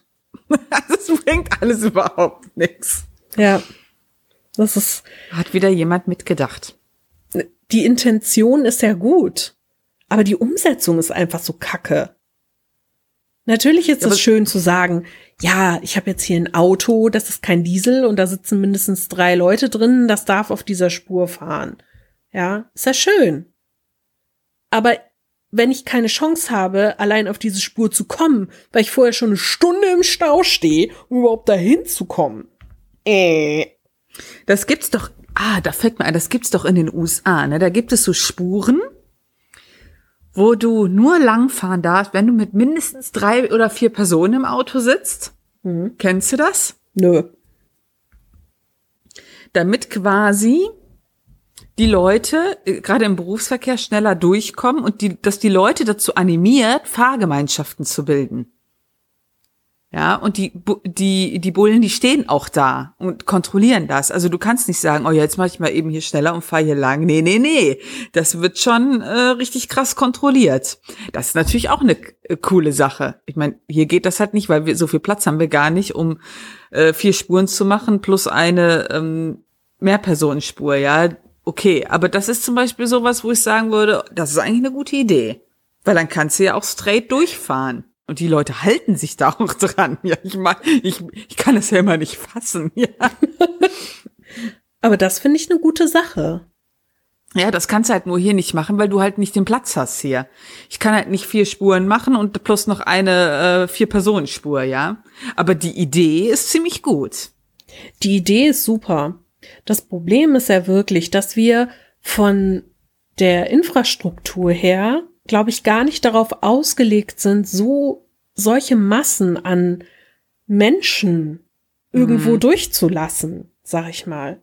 Also es bringt alles überhaupt nichts. Ja. Das ist, Hat wieder jemand mitgedacht. die Intention ist ja gut, aber die Umsetzung ist einfach so kacke. Natürlich ist Ja, es schön zu sagen, ja, ich habe jetzt hier ein Auto, das ist kein Diesel und da sitzen mindestens drei Leute drin, das darf auf dieser Spur fahren. Ja, ist ja schön. Aber wenn ich keine Chance habe, allein auf diese Spur zu kommen, weil ich vorher schon eine Stunde im Stau stehe, um überhaupt dahin zu kommen. Äh. Das gibt's doch, ah, da fällt mir ein, das gibt's doch in den USA, ne? Da gibt es so Spuren, wo du nur langfahren darfst, wenn du mit mindestens drei oder vier Personen im Auto sitzt. Mhm. Kennst du das? Nö. Damit quasi die Leute, äh, gerade im Berufsverkehr, schneller durchkommen und die, dass die Leute dazu animiert, Fahrgemeinschaften zu bilden. Ja, und die, die, die Bullen, die stehen auch da und kontrollieren das. Also du kannst nicht sagen, oh ja, jetzt mache ich mal eben hier schneller und fahre hier lang. Nee, nee, nee. Das wird schon äh, richtig krass kontrolliert. Das ist natürlich auch eine äh, coole Sache. Ich meine, hier geht das halt nicht, weil wir so viel Platz haben wir gar nicht, um äh, vier Spuren zu machen plus eine ähm, Mehrpersonenspur, ja. Okay, aber das ist zum Beispiel sowas, wo ich sagen würde, das ist eigentlich eine gute Idee. Weil dann kannst du ja auch straight durchfahren. Und die Leute halten sich da auch dran. Ja, ich mag, ich, ich kann es ja immer nicht fassen. Ja. Aber das finde ich eine gute Sache. ja, das kannst du halt nur hier nicht machen, weil du halt nicht den Platz hast hier. Ich kann halt nicht vier Spuren machen und plus noch eine äh, Vier-Personen-Spur, ja. Aber die Idee ist ziemlich gut. Die Idee ist super. Das Problem ist ja wirklich, dass wir von der Infrastruktur her, glaube ich, gar nicht darauf ausgelegt sind, so solche Massen an Menschen irgendwo durchzulassen, sag ich mal.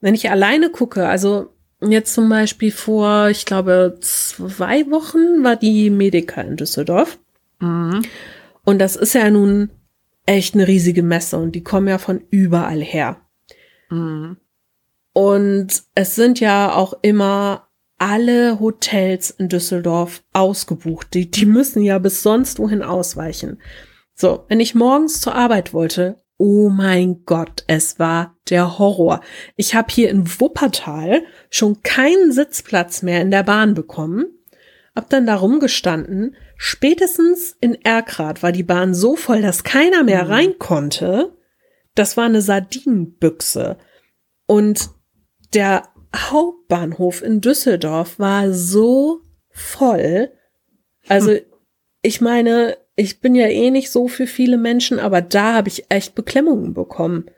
Wenn ich alleine gucke, also jetzt zum Beispiel vor, ich glaube, zwei Wochen war die Medica in Düsseldorf. Und das ist ja nun echt eine riesige Messe und die kommen ja von überall her. Und es sind ja auch immer alle Hotels in Düsseldorf ausgebucht. Die, die müssen ja bis sonst wohin ausweichen. So, wenn ich morgens zur Arbeit wollte, oh mein Gott, es war der Horror. Ich habe hier in Wuppertal schon keinen Sitzplatz mehr in der Bahn bekommen. Hab dann da rumgestanden. Spätestens in Erkrath war die Bahn so voll, dass keiner mehr rein konnte. Das war eine Sardinenbüchse. Und der Hauptbahnhof in Düsseldorf war so voll. Also, ich meine, ich bin ja eh nicht so für viele Menschen, aber da habe ich echt Beklemmungen bekommen.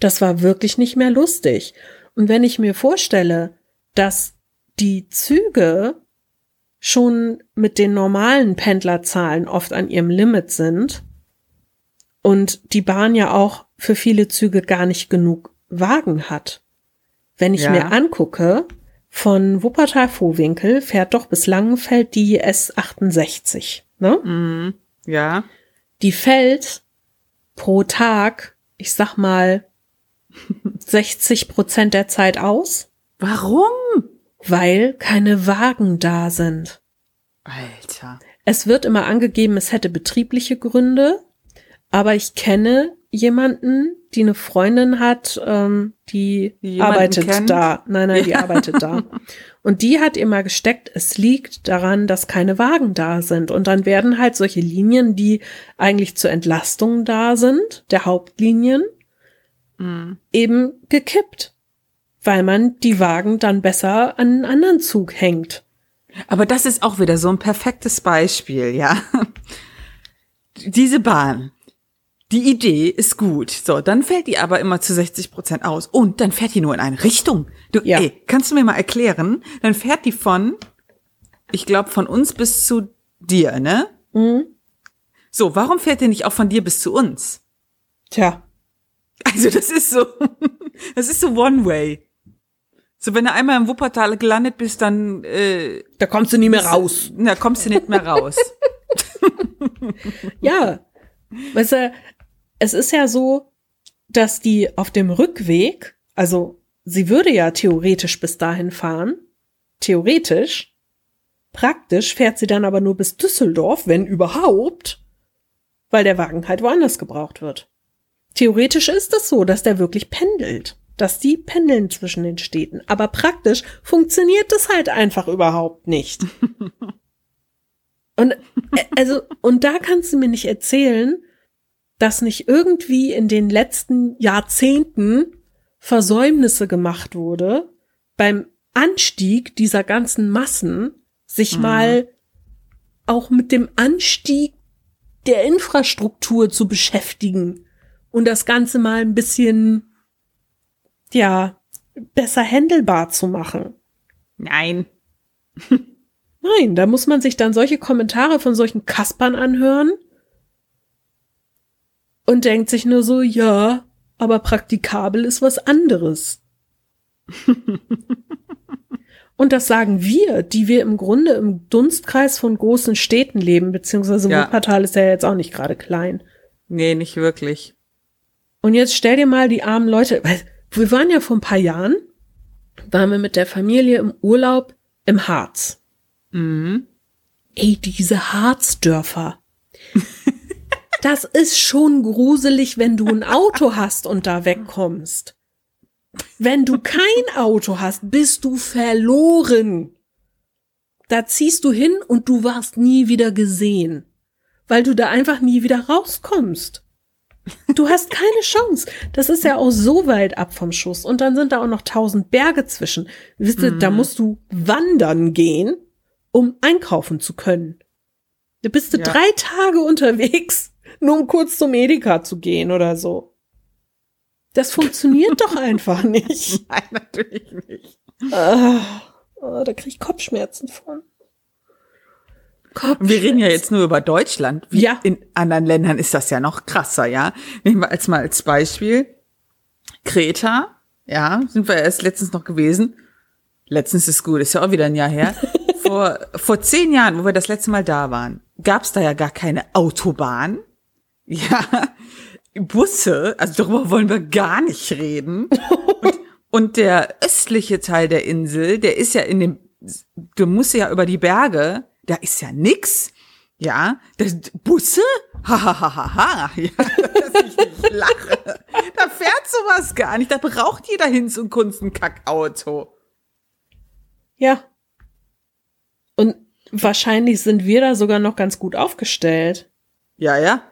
Das war wirklich nicht mehr lustig. Und wenn ich mir vorstelle, dass die Züge schon mit den normalen Pendlerzahlen oft an ihrem Limit sind und die Bahn ja auch für viele Züge gar nicht genug Wagen hat. Wenn ich Ja. mir angucke, von Wuppertal-Vohwinkel fährt doch bis Langenfeld die S68. Ne? Ja. Die fällt pro Tag, ich sag mal, 60 Prozent der Zeit aus, Warum? weil keine Wagen da sind. Alter. Es wird immer angegeben, es hätte betriebliche Gründe, aber ich kenne jemanden, die eine Freundin hat, ähm, die jemanden arbeitet kennt? da. Nein, nein, die arbeitet da. Und die hat immer gesteckt, es liegt daran, dass keine Wagen da sind. Und dann werden halt solche Linien, die eigentlich zur Entlastung da sind, der Hauptlinien, eben gekippt, weil man die Wagen dann besser an einen anderen Zug hängt. Aber das ist auch wieder so ein perfektes Beispiel, ja. Diese Bahn. Die Idee ist gut. So, dann fällt die aber immer zu 60 Prozent aus. Und dann fährt die nur in eine Richtung. Du, Ja. ey, kannst du mir mal erklären? Dann fährt die von, ich glaube, von uns bis zu dir, ne? Mhm. So, warum fährt die nicht auch von dir bis zu uns? Tja, Also, das ist so, das ist so one way. So, wenn du einmal im Wuppertal gelandet bist, dann, äh, da kommst du nie mehr raus. na, kommst du nicht mehr raus. Ja, weißt du, es ist ja so, dass die auf dem Rückweg, also sie würde ja theoretisch bis dahin fahren, theoretisch, praktisch fährt sie dann aber nur bis Düsseldorf, wenn überhaupt, weil der Wagen halt woanders gebraucht wird. Theoretisch ist es so, dass der wirklich pendelt, dass die pendeln zwischen den Städten, aber praktisch funktioniert das halt einfach überhaupt nicht. Und äh, also und da kannst du mir nicht erzählen, dass nicht irgendwie in den letzten Jahrzehnten Versäumnisse gemacht wurde beim Anstieg dieser ganzen Massen, sich mal auch mit dem Anstieg der Infrastruktur zu beschäftigen und das Ganze mal ein bisschen ja besser handelbar zu machen. Nein. Nein, da muss man sich dann solche Kommentare von solchen Kaspern anhören und denkt sich nur so, ja, aber praktikabel ist was anderes. Und das sagen wir, die wir im Grunde im Dunstkreis von großen Städten leben, beziehungsweise Ja. Wuppertal ist ja jetzt auch nicht gerade klein. Nee, nicht wirklich. Und jetzt stell dir mal die armen Leute, weil wir waren ja vor ein paar Jahren, waren wir mit der Familie im Urlaub im Harz. Mhm. Ey, diese Harzdörfer. Das ist schon gruselig, wenn du ein Auto hast und da wegkommst. Wenn du kein Auto hast, bist du verloren. Da ziehst du hin und du warst nie wieder gesehen, weil du da einfach nie wieder rauskommst. Du hast keine Chance. Das ist ja auch so weit ab vom Schuss. Und dann sind da auch noch tausend Berge zwischen. Wisst ihr, da musst du wandern gehen, um einkaufen zu können. Da bist du Ja. drei Tage unterwegs, nur um kurz zum Edeka zu gehen oder so. Das funktioniert doch einfach nicht. Nein, natürlich nicht. Ah, oh, da krieg ich Kopfschmerzen von. Und wir reden ja jetzt nur über Deutschland. Wie Ja. In anderen Ländern ist das ja noch krasser, ja. Nehmen wir als mal als Beispiel Kreta, ja, sind wir erst letztens noch gewesen. Letztens ist gut, ist ja auch wieder ein Jahr her. vor, vor zehn Jahren, wo wir das letzte Mal da waren, gab's da ja gar keine Autobahn. Ja, Busse, also darüber wollen wir gar nicht reden. Und, und der östliche Teil der Insel, der ist ja in dem, du musst ja über die Berge, da ist ja nix. Ja, das, Busse? Ha, ha, ha, ha, ha. Ja, dass ich nicht lache. Da fährt sowas gar nicht. Da braucht jeder Hinz und Kunst ein Kackauto. Ja. Und wahrscheinlich sind wir da sogar noch ganz gut aufgestellt. Ja, ja.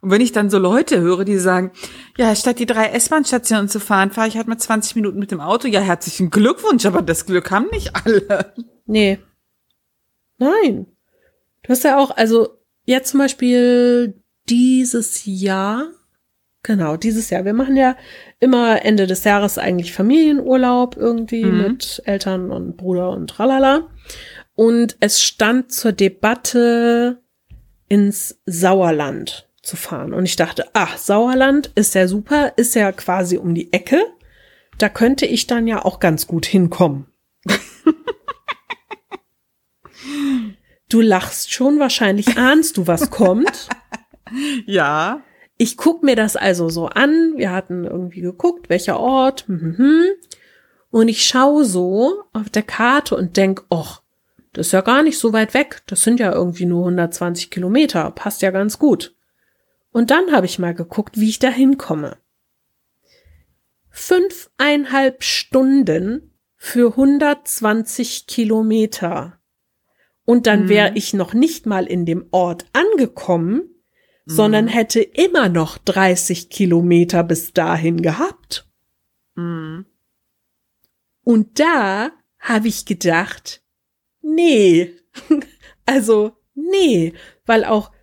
Und wenn ich dann so Leute höre, die sagen, ja, statt die drei S-Bahn-Stationen zu fahren, fahre ich halt mal 20 Minuten mit dem Auto. Ja, herzlichen Glückwunsch, aber das Glück haben nicht alle. Nee. Nein. Du hast ja auch, also jetzt zum Beispiel dieses Jahr, genau, dieses Jahr. Wir machen ja immer Ende des Jahres eigentlich Familienurlaub irgendwie mit Eltern und Bruder und tralala. Und es stand zur Debatte, ins Sauerland zu fahren. Und ich dachte, ach, Sauerland ist ja super, ist ja quasi um die Ecke. Da könnte ich dann ja auch ganz gut hinkommen. Du lachst schon, wahrscheinlich ahnst du, was kommt. Ja. Ich guck mir das also so an. Wir hatten irgendwie geguckt, welcher Ort. hm, hm, hm. Und ich schaue so auf der Karte und denk, och, das ist ja gar nicht so weit weg. Das sind ja irgendwie nur 120 Kilometer. Passt ja ganz gut. Und dann habe ich mal geguckt, wie ich da hinkomme. Fünfeinhalb Stunden für 120 Kilometer. Und dann wäre ich noch nicht mal in dem Ort angekommen, sondern hätte immer noch 30 Kilometer bis dahin gehabt. Mhm. Und da habe ich gedacht, nee, also nee, weil auch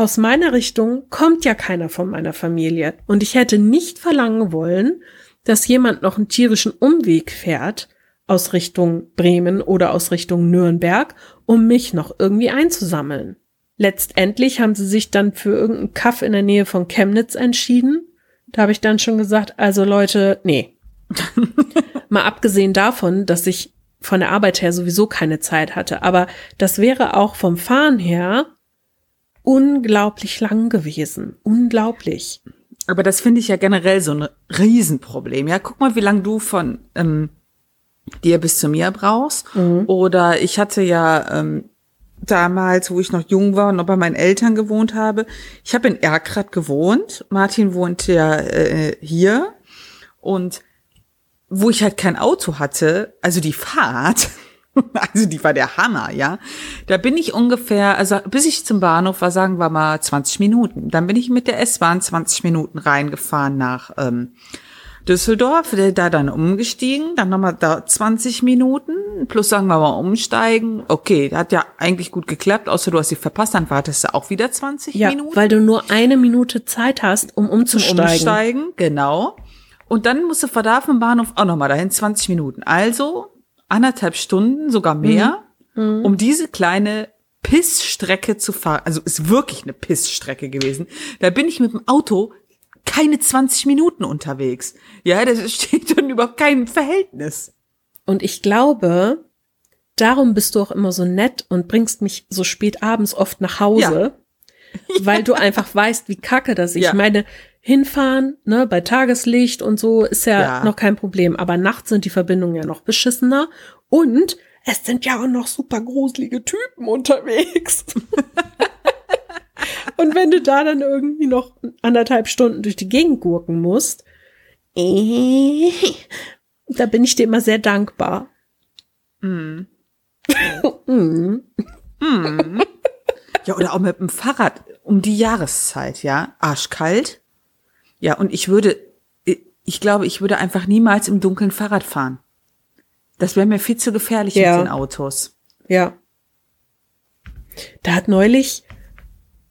aus meiner Richtung kommt ja keiner von meiner Familie. Und ich hätte nicht verlangen wollen, dass jemand noch einen tierischen Umweg fährt aus Richtung Bremen oder aus Richtung Nürnberg, um mich noch irgendwie einzusammeln. Letztendlich haben sie sich dann für irgendeinen Kaff in der Nähe von Chemnitz entschieden. Da habe ich dann schon gesagt, also Leute, nee. Mal abgesehen davon, dass ich von der Arbeit her sowieso keine Zeit hatte, aber das wäre auch vom Fahren her unglaublich lang gewesen. Unglaublich. Aber das finde ich ja generell so ein Riesenproblem. Ja, guck mal, wie lange du von ähm, dir bis zu mir brauchst. Oder ich hatte ja ähm, damals, wo ich noch jung war und noch bei meinen Eltern gewohnt habe, ich habe in Erkrath gewohnt. Martin wohnt ja äh, hier. Und wo ich halt kein Auto hatte, also die Fahrt, also die war der Hammer, ja. Da bin ich ungefähr, also bis ich zum Bahnhof war, sagen wir mal 20 Minuten. Dann bin ich mit der S-Bahn 20 Minuten reingefahren nach ähm, Düsseldorf, da dann umgestiegen, dann nochmal da 20 Minuten, plus sagen wir mal umsteigen. Okay, hat ja eigentlich gut geklappt, außer du hast sie verpasst, dann wartest du auch wieder 20 Ja, Minuten. weil du nur eine Minute Zeit hast, um umzusteigen. Umsteigen, genau. Und dann musst du von da vom Bahnhof auch nochmal dahin 20 Minuten. Also anderthalb Stunden, sogar mehr, um diese kleine Pissstrecke zu fahren. Also ist wirklich eine Pissstrecke gewesen. Da bin ich mit dem Auto keine 20 Minuten unterwegs. Ja, das steht dann überhaupt kein Verhältnis. Und ich glaube, darum bist du auch immer so nett und bringst mich so spät abends oft nach Hause, weil du einfach weißt, wie kacke das ist. Ja. Ich meine, hinfahren, ne, bei Tageslicht und so ist ja, Ja. noch kein Problem, aber nachts sind die Verbindungen ja noch beschissener und es sind ja auch noch super gruselige Typen unterwegs. und wenn du da dann irgendwie noch anderthalb Stunden durch die Gegend gurken musst, äh, da bin ich dir immer sehr dankbar. Mhm. Mhm. Ja, oder auch mit dem Fahrrad um die Jahreszeit, ja. Arschkalt. Ja, und ich würde, ich glaube, ich würde einfach niemals im Dunkeln Fahrrad fahren. Das wäre mir viel zu gefährlich Ja. mit den Autos. Ja. Da hat neulich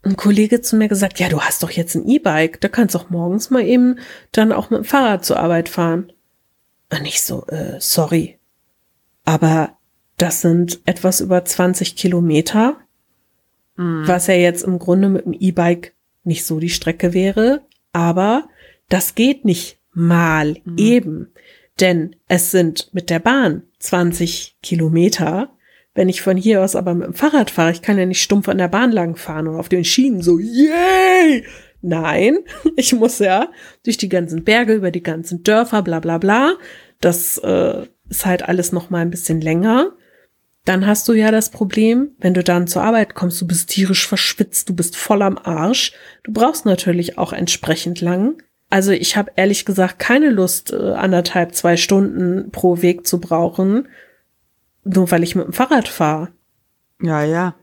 ein Kollege zu mir gesagt, ja, du hast doch jetzt ein E-Bike, da kannst du auch morgens mal eben dann auch mit dem Fahrrad zur Arbeit fahren. Und ich so, äh, sorry. Aber das sind etwas über 20 Kilometer, was ja jetzt im Grunde mit dem E-Bike nicht so die Strecke wäre, aber das geht nicht mal eben. Denn es sind mit der Bahn 20 Kilometer. Wenn ich von hier aus aber mit dem Fahrrad fahre, ich kann ja nicht stumpf an der Bahn lang fahren und auf den Schienen so, yay! Nein, ich muss ja durch die ganzen Berge, über die ganzen Dörfer, bla bla bla. Das äh, ist halt alles noch mal ein bisschen länger. Dann hast du ja das Problem, wenn du dann zur Arbeit kommst, du bist tierisch verschwitzt, du bist voll am Arsch. Du brauchst natürlich auch entsprechend lang. Also ich habe ehrlich gesagt keine Lust, äh, anderthalb, zwei Stunden pro Weg zu brauchen, nur weil ich mit dem Fahrrad fahre. Ja, ja.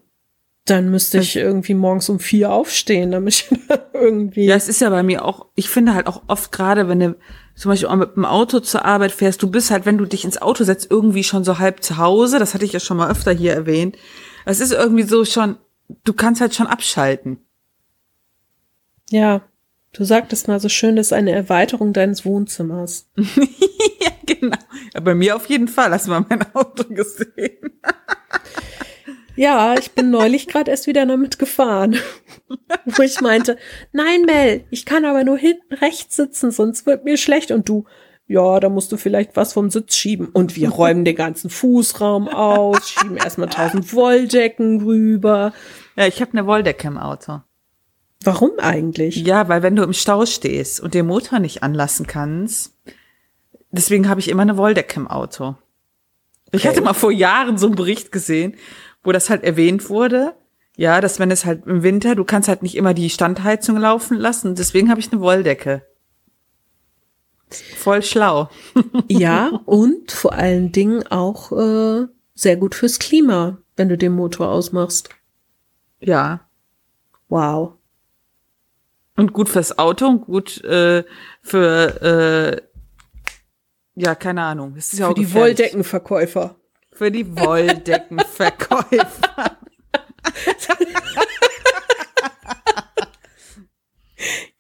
Dann müsste ich irgendwie morgens um vier aufstehen, damit ich irgendwie. Ja, es ist ja bei mir auch, ich finde halt auch oft gerade, wenn du zum Beispiel auch mit dem Auto zur Arbeit fährst, du bist halt, wenn du dich ins Auto setzt, irgendwie schon so halb zu Hause. Das hatte ich ja schon mal öfter hier erwähnt. Es ist irgendwie so schon, du kannst halt schon abschalten. ja, du sagtest mal so schön, das ist eine Erweiterung deines Wohnzimmers. ja, genau. Ja, bei mir auf jeden Fall. Hast du mal mein Auto gesehen? Ja, ich bin neulich gerade erst wieder damit gefahren, wo ich meinte, nein Mel, ich kann aber nur hinten rechts sitzen, sonst wird mir schlecht. Und du, ja, da musst du vielleicht was vom Sitz schieben. Und wir räumen den ganzen Fußraum aus, schieben erstmal tausend Wolldecken rüber. Ja, ich habe eine Wolldecke im Auto. Warum eigentlich? Ja, weil wenn du im Stau stehst und den Motor nicht anlassen kannst, deswegen habe ich immer eine Wolldecke im Auto. Ich Okay. hatte mal vor Jahren so einen Bericht gesehen, wo das halt erwähnt wurde. Ja, dass wenn es halt im Winter, du kannst halt nicht immer die Standheizung laufen lassen. Deswegen habe ich eine Wolldecke. Voll schlau. Ja, und vor allen Dingen auch äh, sehr gut fürs Klima, wenn du den Motor ausmachst. Ja. Wow. Und gut fürs Auto und gut äh, für, äh, ja, keine Ahnung. Es ist ja Für auch die. Wolldeckenverkäufer. Für die Wolldeckenverkäufer.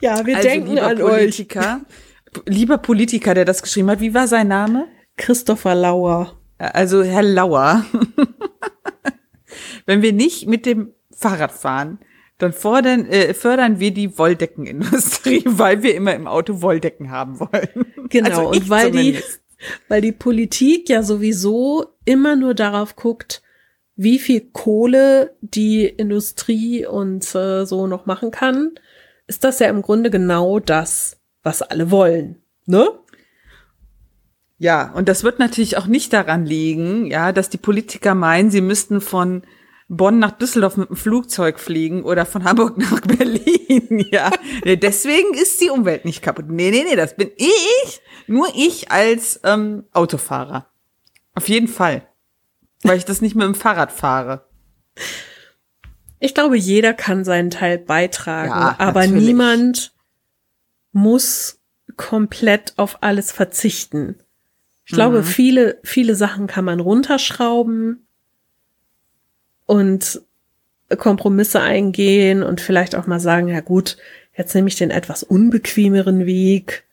Ja, wir Also, denken an euch. Politiker, Lieber Politiker, der das geschrieben hat, wie war sein Name? Christopher Lauer. Also Herr Lauer. Wenn wir nicht mit dem Fahrrad fahren, dann fordern, äh, fördern wir die Wolldeckenindustrie, weil wir immer im Auto Wolldecken haben wollen. Genau, Also und weil die, zumindest. weil die Politik ja sowieso immer nur darauf guckt, wie viel Kohle die Industrie und äh, so noch machen kann, ist das ja im Grunde genau das, was alle wollen. Ne? Ja, und das wird natürlich auch nicht daran liegen, ja, dass die Politiker meinen, sie müssten von Bonn nach Düsseldorf mit dem Flugzeug fliegen oder von Hamburg nach Berlin, ja. Deswegen ist die Umwelt nicht kaputt. Nee, nee, nee, das bin ich, nur ich als ähm, Autofahrer. Auf jeden Fall. Weil ich das nicht mit dem Fahrrad fahre. Ich glaube, jeder kann seinen Teil beitragen, Ja, aber natürlich. niemand muss komplett auf alles verzichten. Ich glaube, viele, viele Sachen kann man runterschrauben und Kompromisse eingehen und vielleicht auch mal sagen, ja gut, jetzt nehme ich den etwas unbequemeren Weg.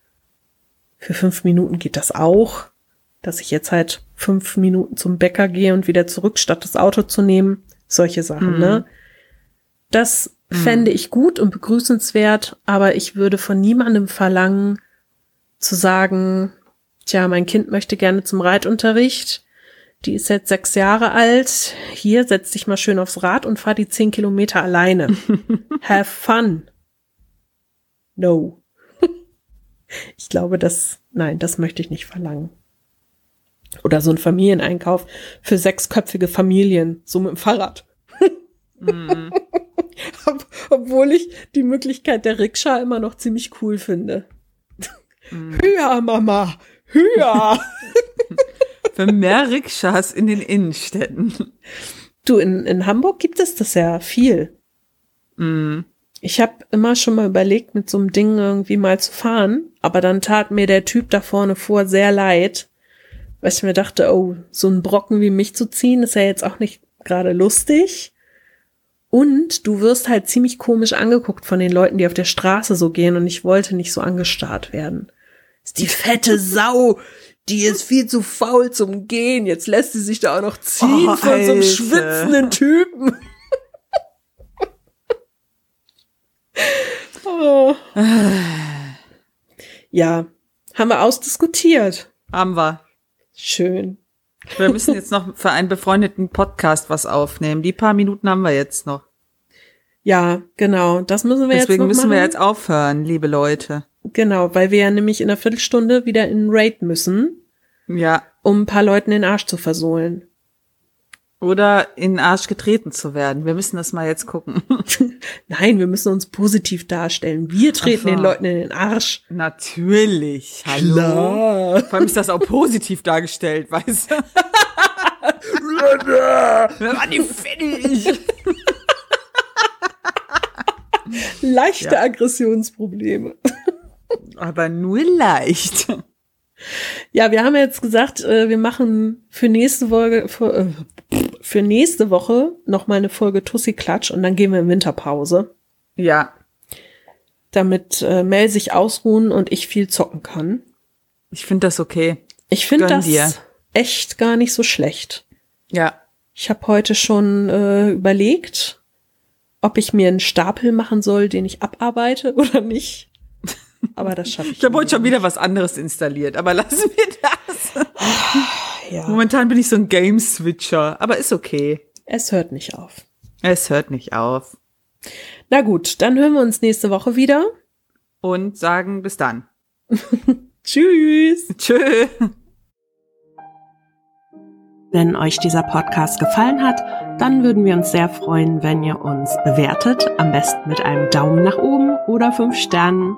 Für fünf Minuten geht das auch, dass ich jetzt halt fünf Minuten zum Bäcker gehe und wieder zurück, statt das Auto zu nehmen. Solche Sachen, ne? Das fände ich gut und begrüßenswert, aber ich würde von niemandem verlangen, zu sagen, tja, mein Kind möchte gerne zum Reitunterricht. Die ist jetzt sechs Jahre alt. Hier, setz dich mal schön aufs Rad und fahr die zehn Kilometer alleine. Have fun. No. ich glaube, das, nein, das möchte ich nicht verlangen. Oder so ein Familieneinkauf für sechsköpfige Familien, so mit dem Fahrrad. mm. Ob, obwohl ich die Möglichkeit der Rikscha immer noch ziemlich cool finde. Mm. Höher, Mama, höher. für mehr Rikschas in den Innenstädten. Du, in, in Hamburg gibt es das ja viel. Mm. Ich habe immer schon mal überlegt, mit so einem Ding irgendwie mal zu fahren, aber dann tat mir der Typ da vorne vor sehr leid, weil ich mir dachte, oh, so ein Brocken wie mich zu ziehen, ist ja jetzt auch nicht gerade lustig. Und du wirst halt ziemlich komisch angeguckt von den Leuten, die auf der Straße so gehen und ich wollte nicht so angestarrt werden. Ist die fette Sau, die ist viel zu faul zum Gehen. Jetzt lässt sie sich da auch noch ziehen oh, von so einem schwitzenden Typen. oh. Ja, haben wir ausdiskutiert. Haben wir. Schön. Wir müssen jetzt noch für einen befreundeten Podcast was aufnehmen. Die paar Minuten haben wir jetzt noch. Ja, genau. Das müssen wir Deswegen jetzt Deswegen müssen machen. wir jetzt aufhören, liebe Leute. Genau, weil wir ja nämlich in einer Viertelstunde wieder in Raid müssen. Ja. Um ein paar Leuten den Arsch zu versohlen. Oder in den Arsch getreten zu werden. Wir müssen das mal jetzt gucken. Nein, wir müssen uns positiv darstellen. Wir treten den Leuten in den Arsch. Natürlich. Hallo. Klar. Vor allem ist das auch positiv dargestellt, weißt du? Wir waren die fertig. Leichte ja. Aggressionsprobleme. Aber nur leicht. Ja, wir haben jetzt gesagt, äh, wir machen für nächste Folge, für, äh, für nächste Woche noch mal eine Folge Tussi Klatsch und dann gehen wir in Winterpause. Ja. Damit äh, Mel sich ausruhen und ich viel zocken kann. Ich finde das okay. Ich finde das dir. echt gar nicht so schlecht. Ja. Ich habe heute schon äh, überlegt, ob ich mir einen Stapel machen soll, den ich abarbeite oder nicht. Aber das schaffe ich. Ich habe heute schon wieder was anderes installiert, aber lassen wir das. Ja. Momentan bin ich so ein Game-Switcher, aber ist okay. Es hört nicht auf. Es hört nicht auf. Na gut, dann hören wir uns nächste Woche wieder. Und sagen bis dann. Tschüss. Tschö. Wenn euch dieser Podcast gefallen hat, dann würden wir uns sehr freuen, wenn ihr uns bewertet, am besten mit einem Daumen nach oben oder fünf Sternen